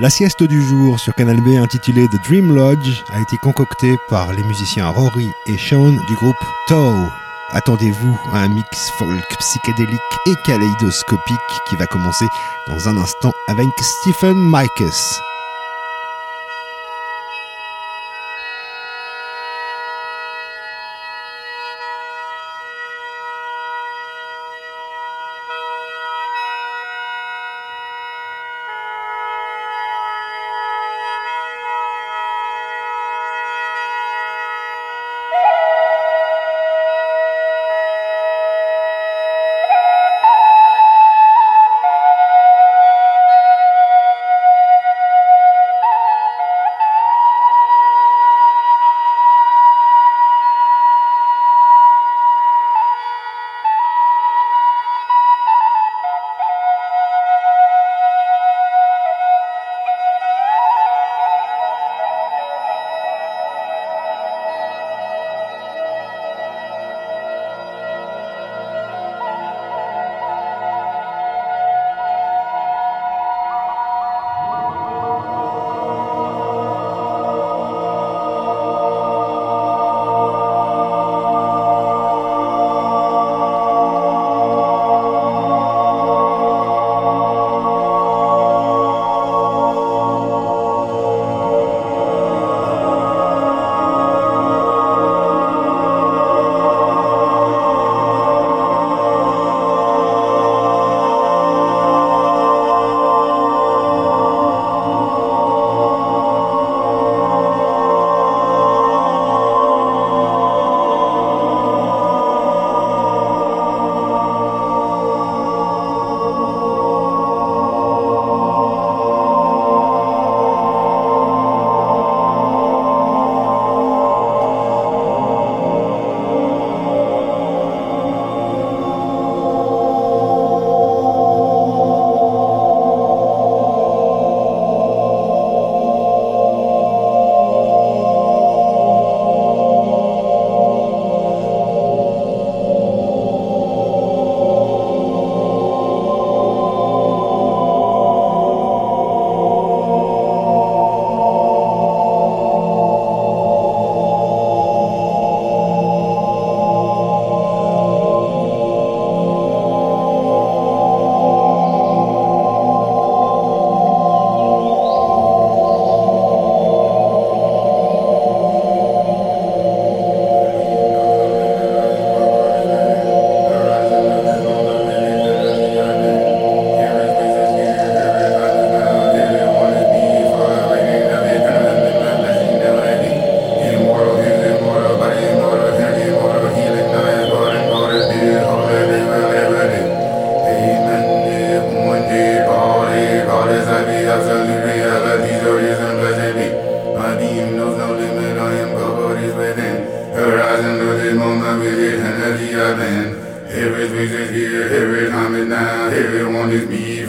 La sieste du jour sur Canal B intitulée The Dream Lodge a été concoctée par les musiciens Rory et Sean du groupe Toe. Attendez-vous à un mix folk psychédélique et kaléidoscopique qui va commencer dans un instant avec Stephen Mikes.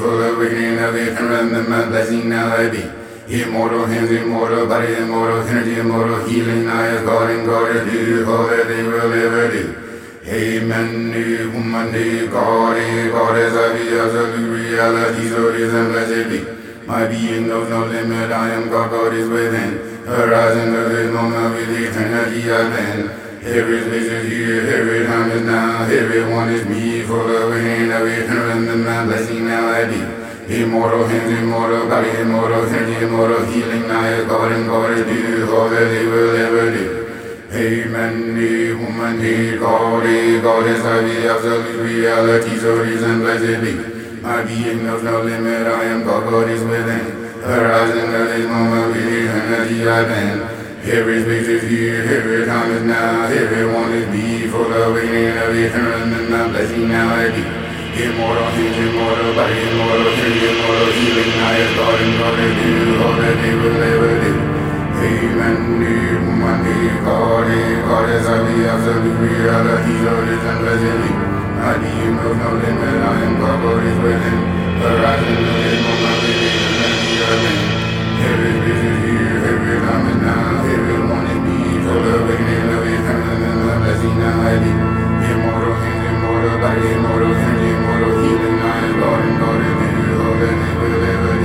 Fullerene of Ephraim, the Mabazin Alabi. Immortal hands, immortal body, immortal energy, immortal healing. I is God and God is you, all that they will ever do. Amen, new woman, God, God is the absolute reality, so it is and blessed be. My being knows no limit, I am God, God is within. Horizon of this moment with eternity I bend. Every vision here, every time is now, everyone is me, full of pain, every turn in my blessing now I be. Immortal hands, immortal body, immortal energy, immortal healing now is God and God is due, all that they will ever do. Amen, the woman, the God, the Goddess of the absolute reality, so reason blessed be. My being knows no limit, I am God, God is within. Horizon of this moment, we energy I've. Every space is here, every time is now, everyone is be For the waiting of eternal and the blessing now I be. Immortal, he's immortal, body immortal, he's immortal, healing, I is God and God is you, all that he will ever do. Heavenly, womanly, Godly, Goddess of the absolute realities of this unpleasantly. I the universe, no limit, I am God, God is within. Horizon, no limit, no limit, and the earth. Every immortal, immortal, immortal, healing, I, Lord, and Lord, and you, Lord, and you will ever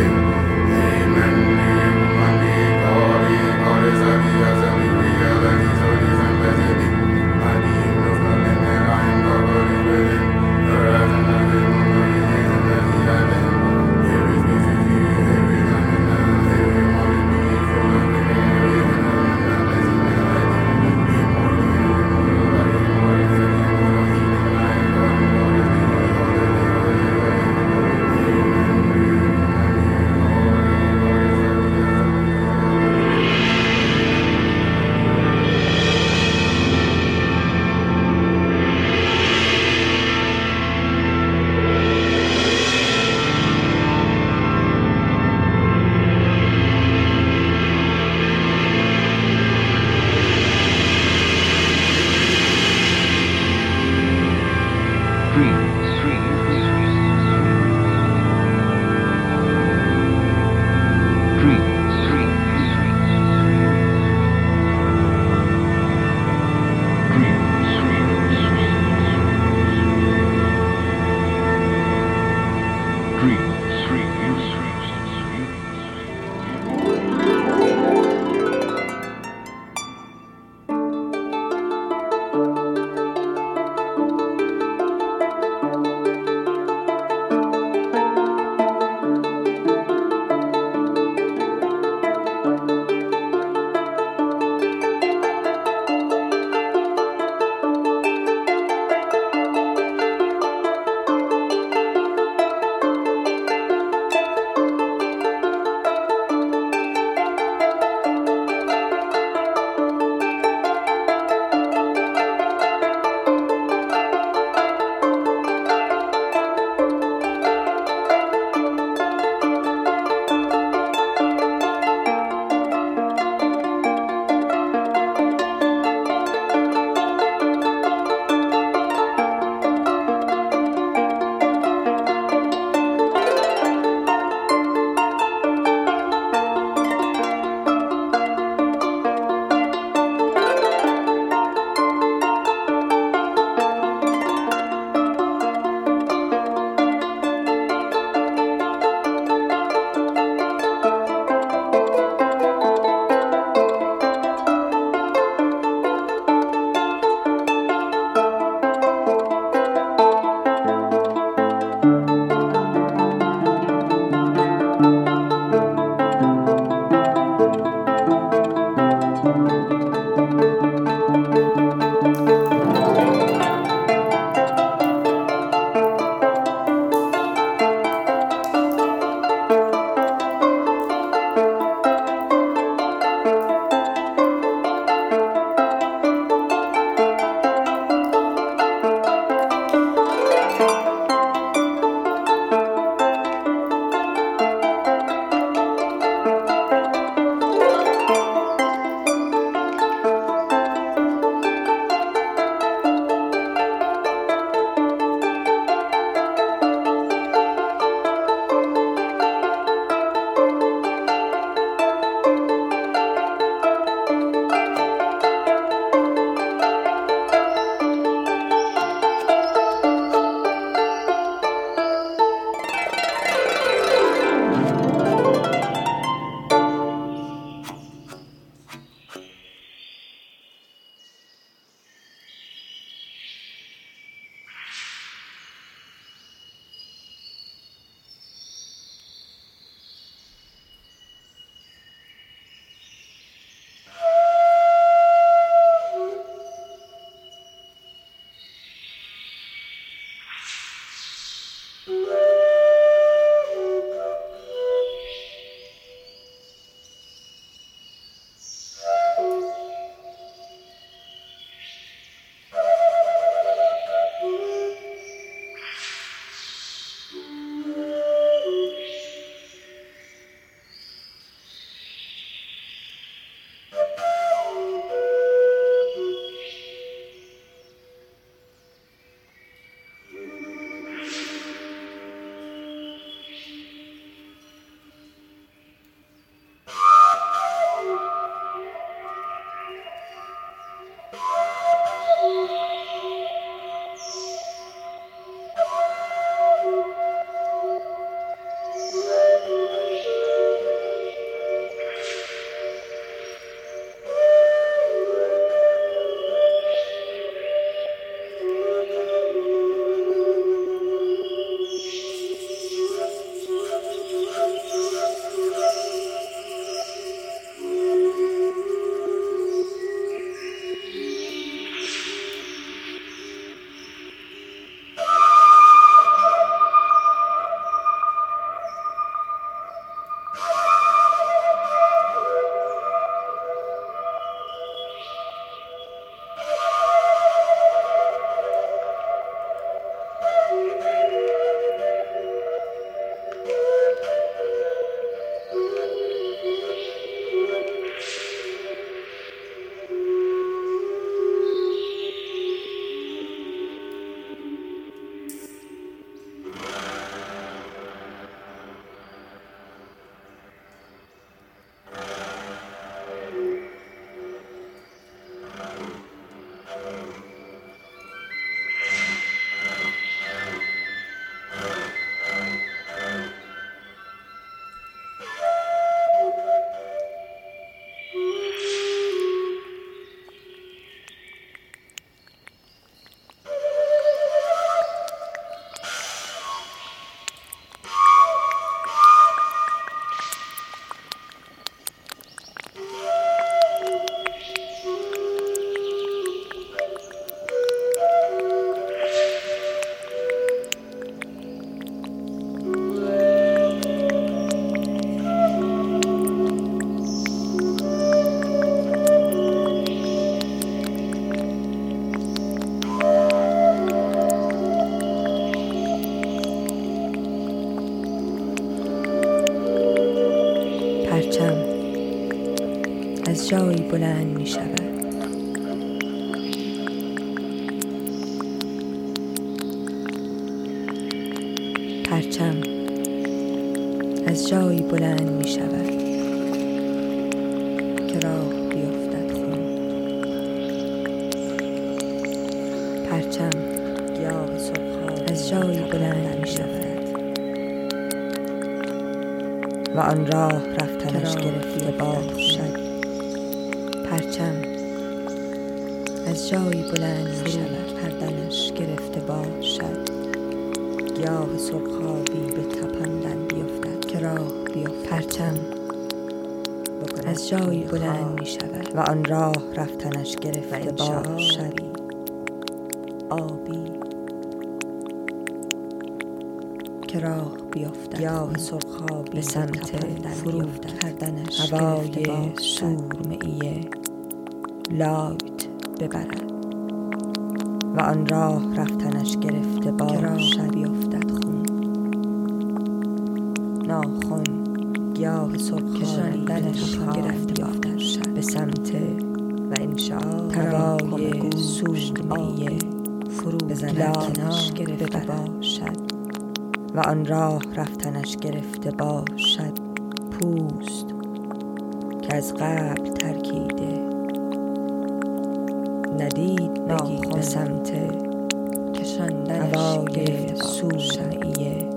Polagne. جایی بلند می شود و آن راه رفتنش گرفته باشد. آبی که راه بیفتد. گیاه سرخابی به سمت فرود کردنش هوای سورمعیه لایت ببرد. و آن راه رفتنش گرفته باشد. بیفتد خون. ناخن. گیاه سرخابی دنش گرفته باشد به سمت و انشاء هوای سورمعیه فرو بزند کنار گرفته باشد و آن راه رفتنش گرفته باشد. پوست که از قبل ترکیده. ندید به سمت کشاندن هوای سوشنیه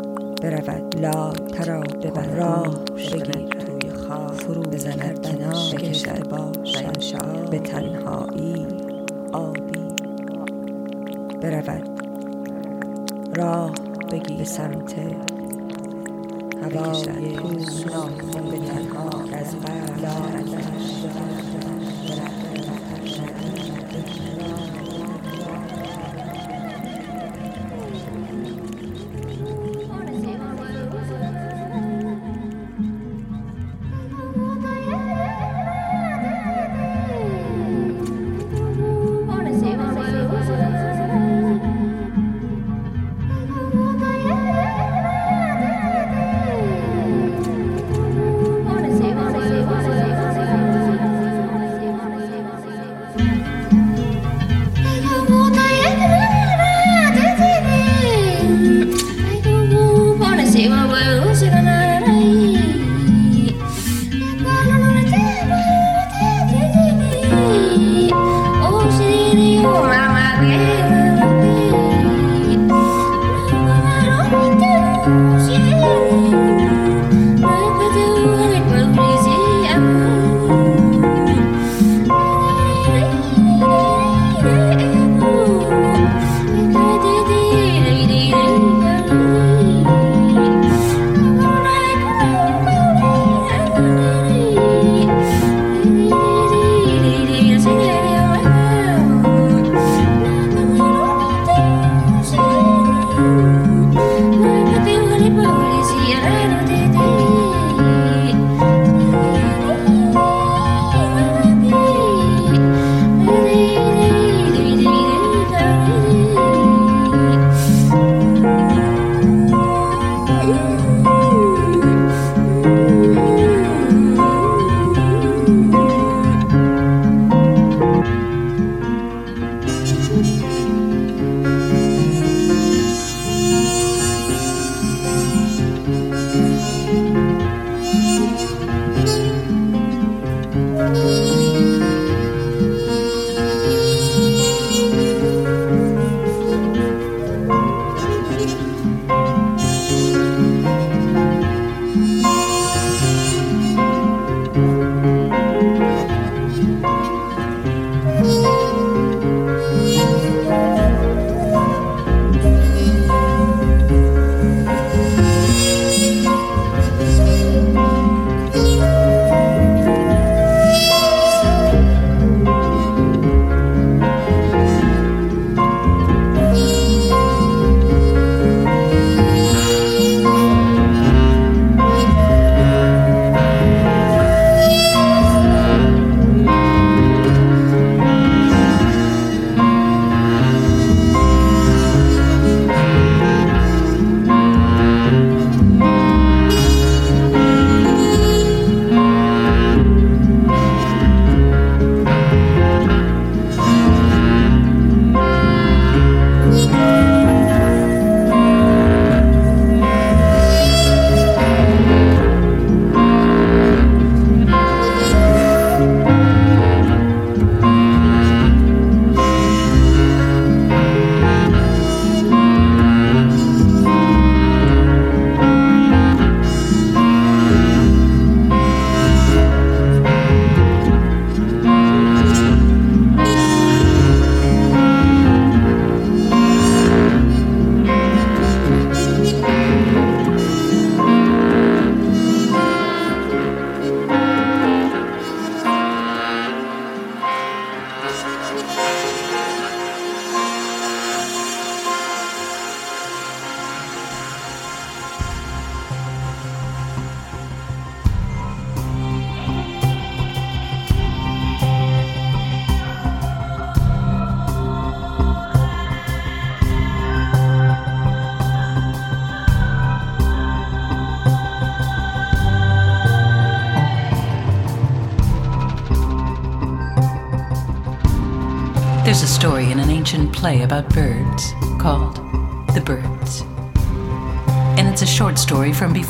برود. لا ترا ببر راه بگیر. توی خواب فرو بزند کنار بکشد باشد. به تنهایی آبی. برود. راه بگی به سمت هوای ناخن به تنها. از قبل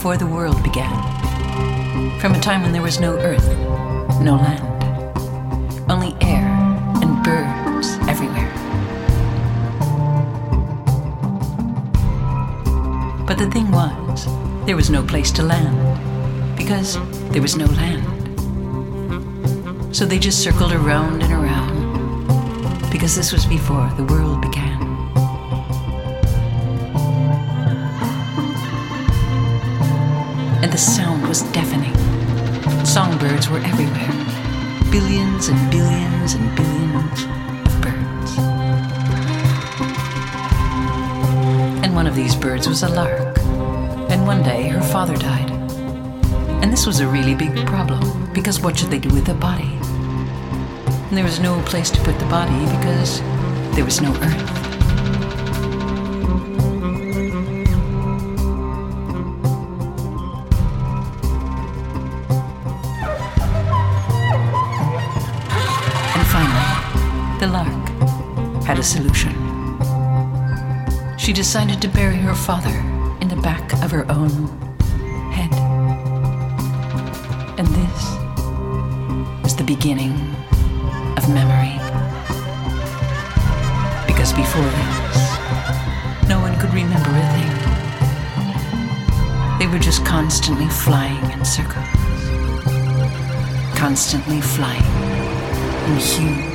before the world began, from a time when there was no earth, no land, only air and birds everywhere. But the thing was, there was no place to land, because there was no land. So they just circled around and around because this was before the world began. And the sound was deafening. Songbirds were everywhere. Billions and billions and billions of birds. And one of these birds was a lark. And one day her father died. And this was a really big problem because what should they do with the body? and there was no place to put the body because there was no earth. She decided to bury her father in the back of her own head. And this was the beginning of memory. Because before this, no one could remember a thing. They were just constantly flying in circles, constantly flying in huge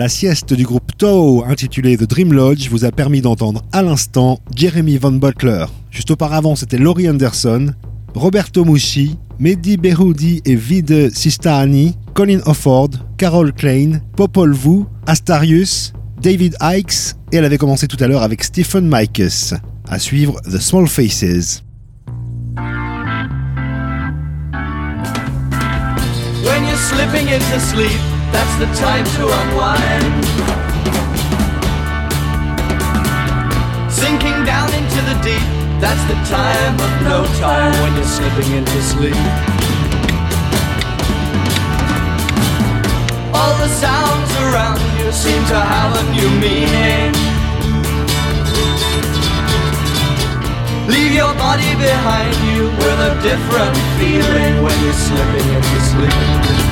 La sieste du groupe Toe, intitulée The Dream Lodge, vous a permis d'entendre à l'instant Jeremy Van Butler. Juste auparavant, c'était Laurie Anderson, Roberto Muschi, Mehdi Behoudi et Vide Sistani, Colin Offord, Carol Klein, Popol Vuh, Astarius, David Ikes, et elle avait commencé tout à l'heure avec Stephen Mikes. À suivre The Small Faces. That's the time to unwind. Sinking down into the deep, that's the time of no time when you're slipping into sleep. All the sounds around you seem to have a new meaning. Leave your body behind you with a different feeling when you're slipping into sleep.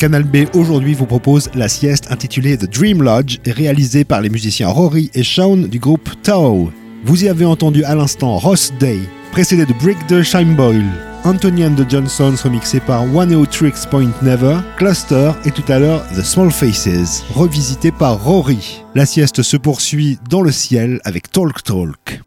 Canal B aujourd'hui vous propose la sieste intitulée The Dream Lodge, réalisée par les musiciens Rory et Sean du groupe Tao. Vous y avez entendu à l'instant Ross Day, précédé de Brick the Shine Anthony and the Johnsons remixé par One Tricks Point Never, Cluster et tout à l'heure The Small Faces, revisité par Rory. La sieste se poursuit dans le ciel avec Talk Talk.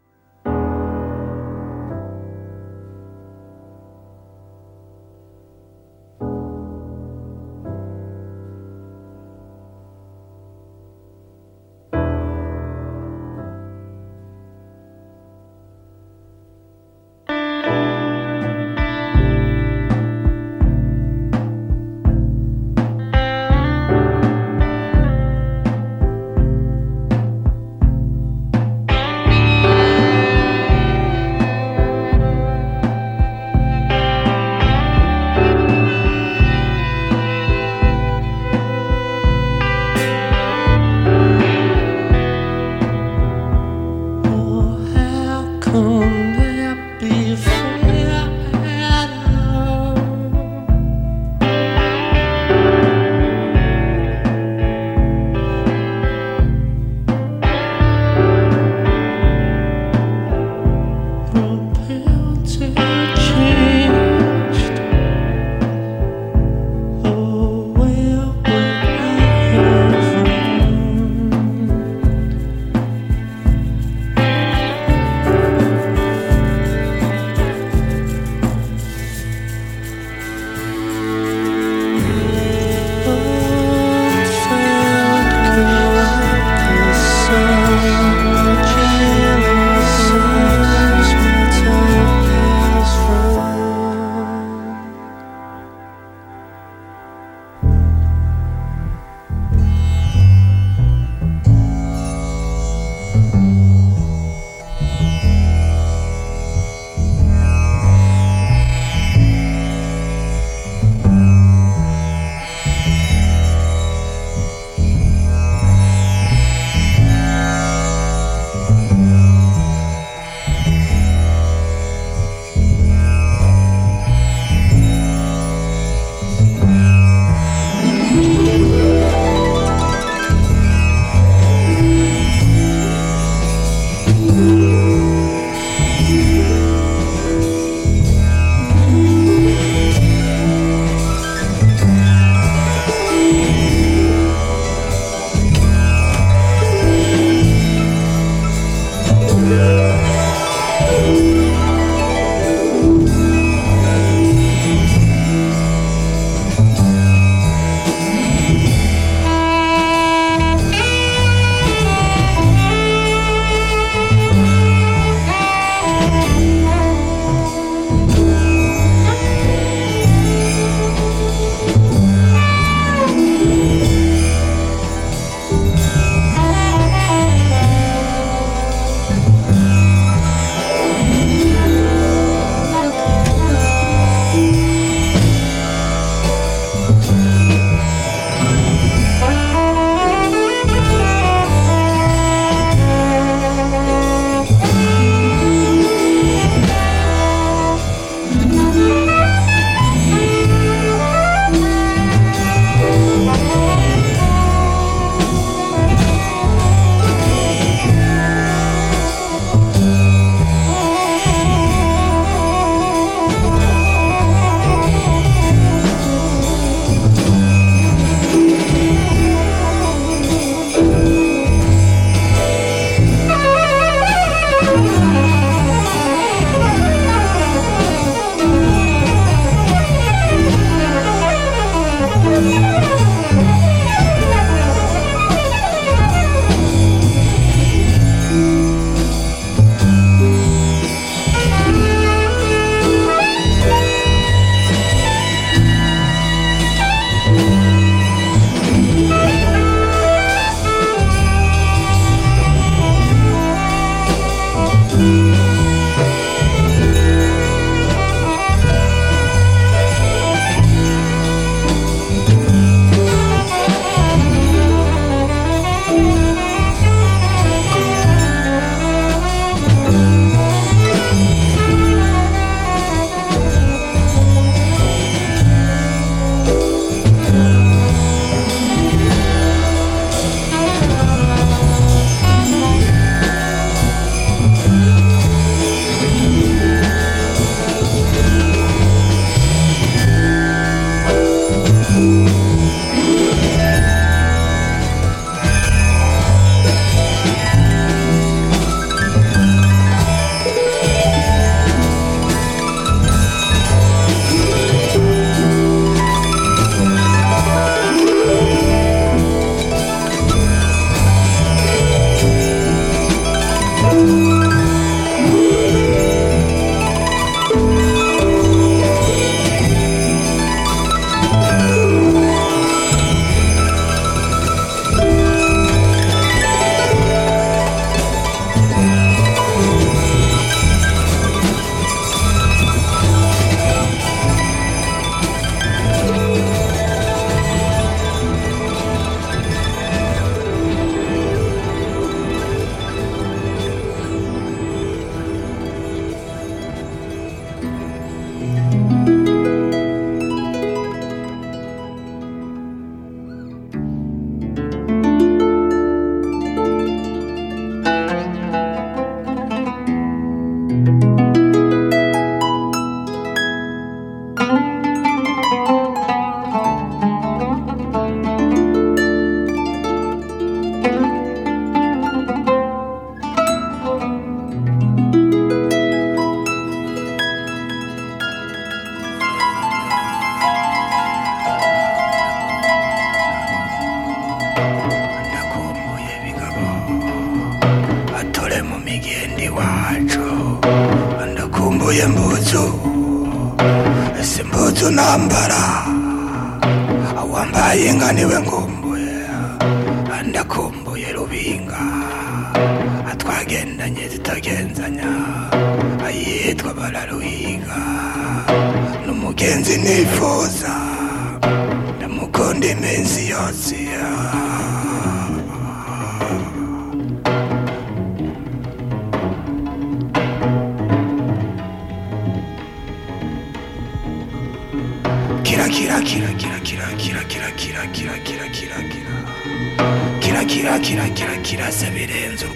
kira kira kira kira kirakira kirakira se kira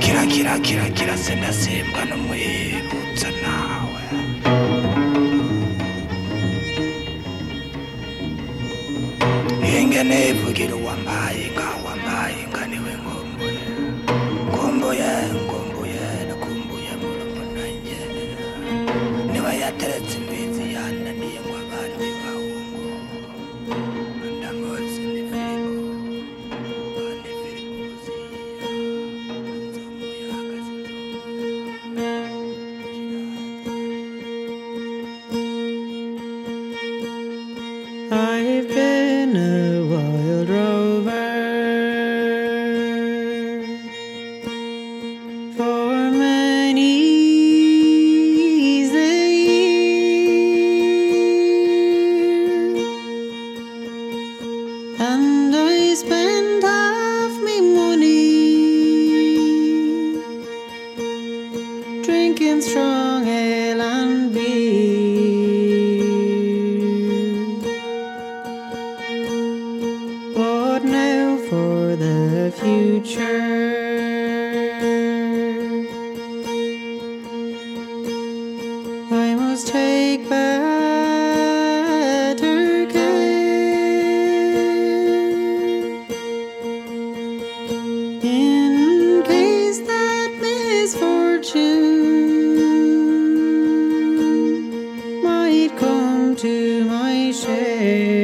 kira kira, kirakira kirakira se ndasimbwa n'umwibutsa nawe. Ingene ivugira uwambaye to my shame.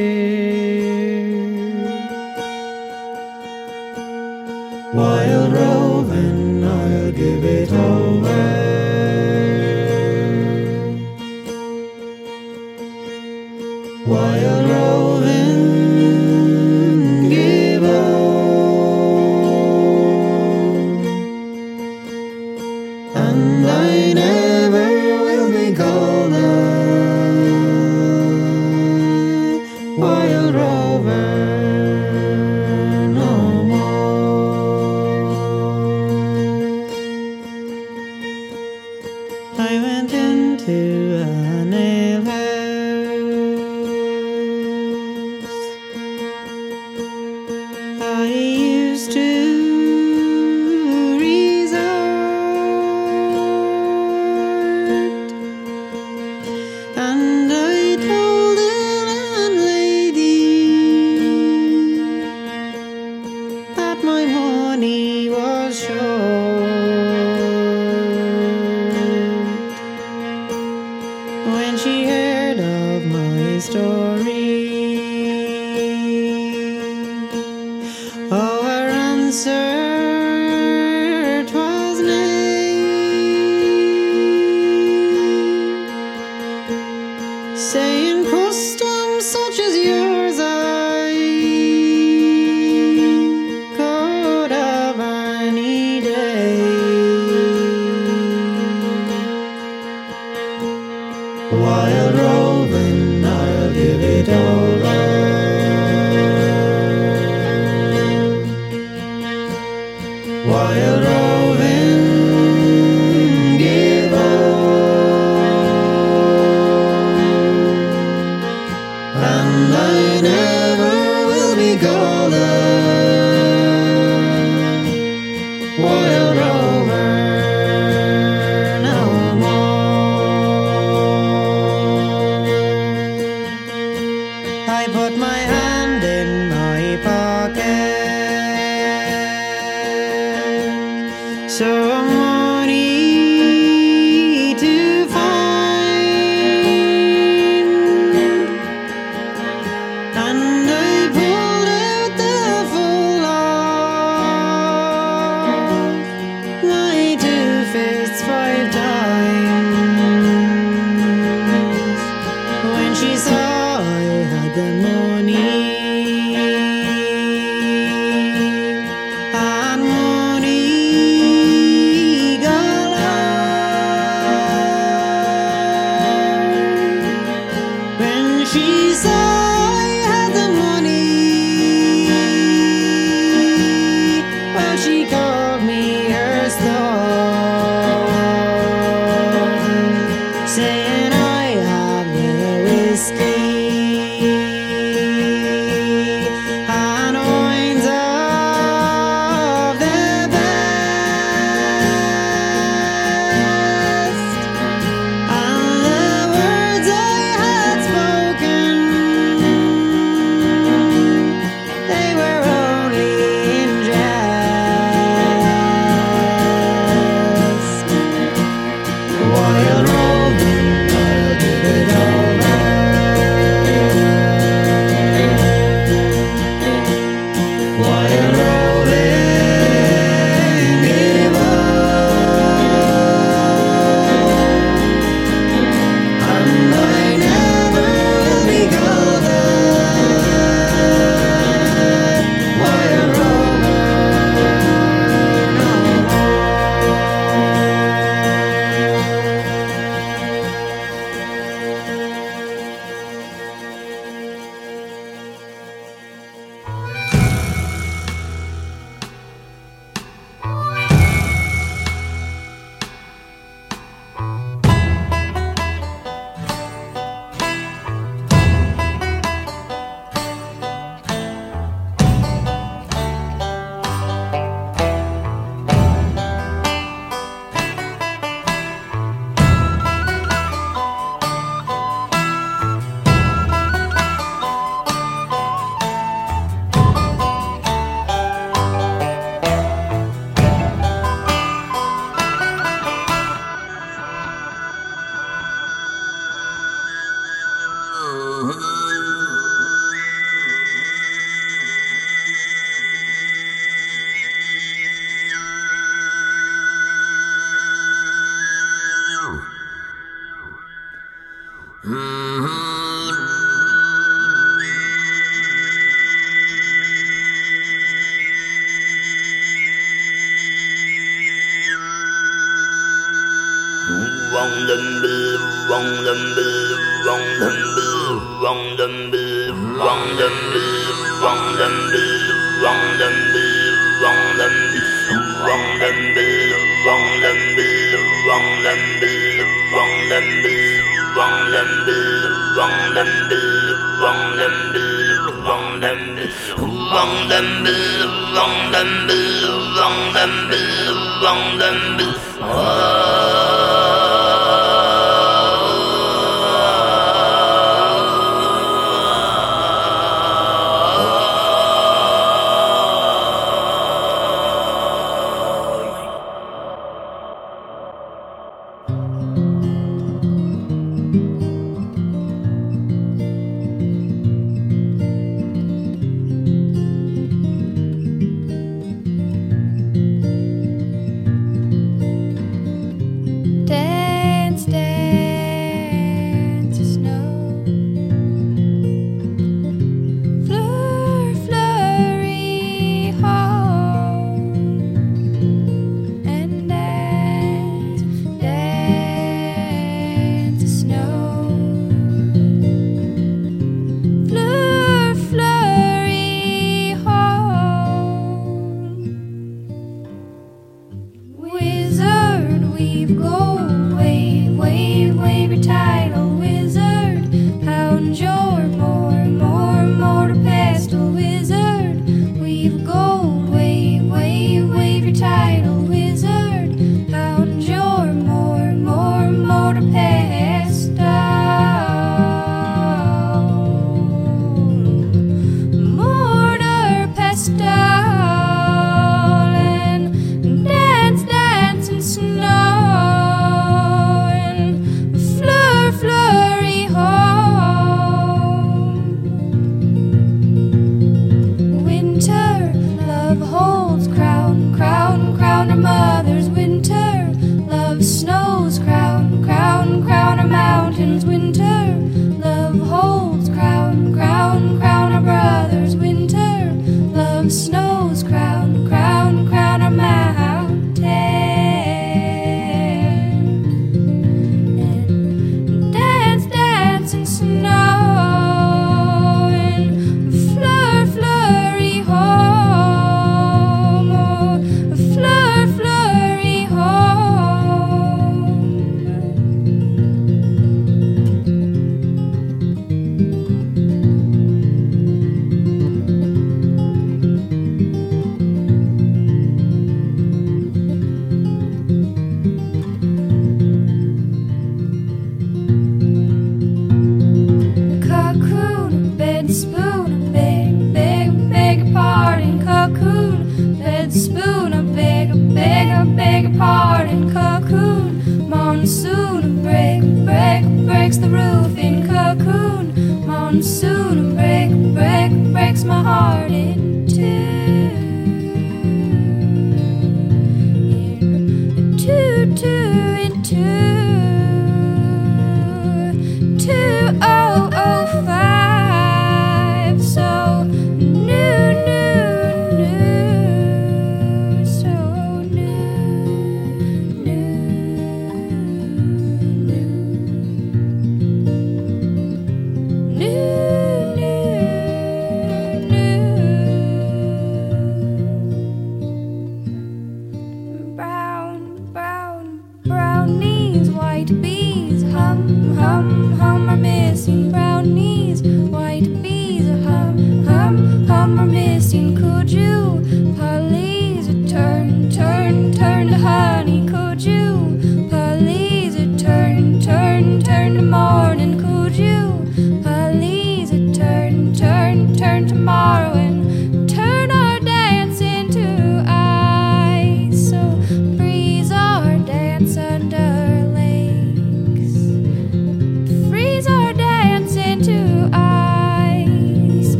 Dance,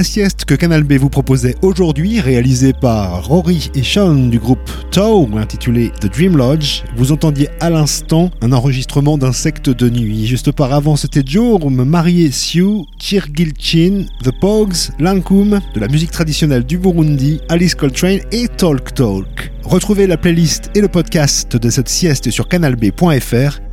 la sieste que Canal B vous proposait aujourd'hui, réalisée par Rory et Sean du groupe Toe, intitulé The Dream Lodge, vous entendiez à l'instant un enregistrement d'insectes de nuit. Juste auparavant, c'était Jorm, Marié Sioux, Chirgilchin, The Pogues, Lankum, de la musique traditionnelle du Burundi, Alice Coltrane et Talk Talk. Retrouvez la playlist et le podcast de cette sieste sur canalb.fr